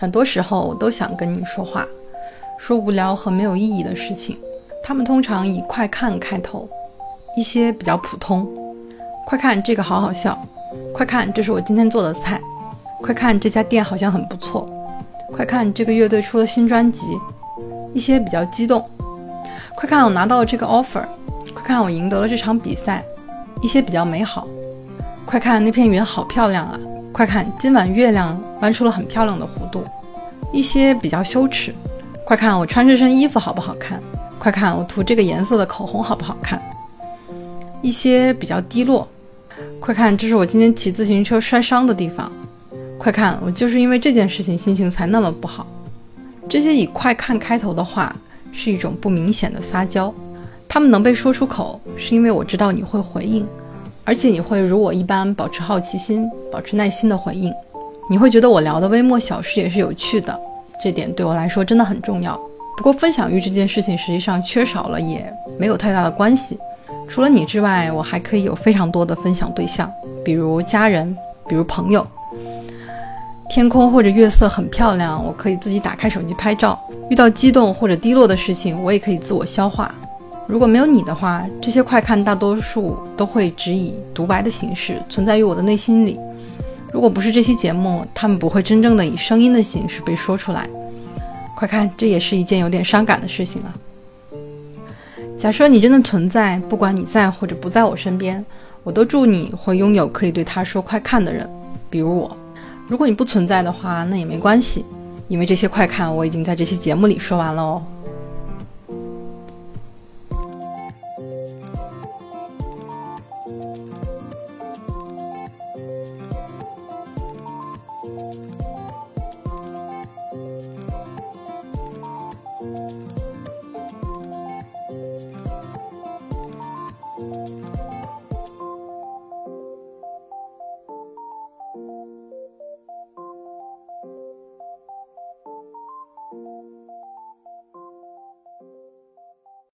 很多时候我都想跟你说话，说无聊和没有意义的事情。他们通常以“快看”开头，一些比较普通。快看这个好好笑，快看这是我今天做的菜，快看这家店好像很不错，快看这个乐队出了新专辑。一些比较激动，快看我拿到了这个 offer，快看我赢得了这场比赛。一些比较美好，快看那片云好漂亮啊！快看今晚月亮弯出了很漂亮的弧度。一些比较羞耻，快看我穿这身衣服好不好看？快看我涂这个颜色的口红好不好看？一些比较低落，快看这是我今天骑自行车摔伤的地方。快看我就是因为这件事情心情才那么不好。这些以“快看”开头的话是一种不明显的撒娇。他们能被说出口，是因为我知道你会回应，而且你会如我一般保持好奇心，保持耐心的回应。你会觉得我聊的微末小事也是有趣的，这点对我来说真的很重要。不过分享欲这件事情实际上缺少了也没有太大的关系。除了你之外，我还可以有非常多的分享对象，比如家人，比如朋友。天空或者月色很漂亮，我可以自己打开手机拍照。遇到激动或者低落的事情，我也可以自我消化。如果没有你的话，这些快看大多数都会只以独白的形式存在于我的内心里。如果不是这期节目，他们不会真正的以声音的形式被说出来。快看，这也是一件有点伤感的事情啊。假设你真的存在，不管你在或者不在我身边，我都祝你会拥有可以对他说“快看”的人，比如我。如果你不存在的话，那也没关系，因为这些快看我已经在这期节目里说完了哦。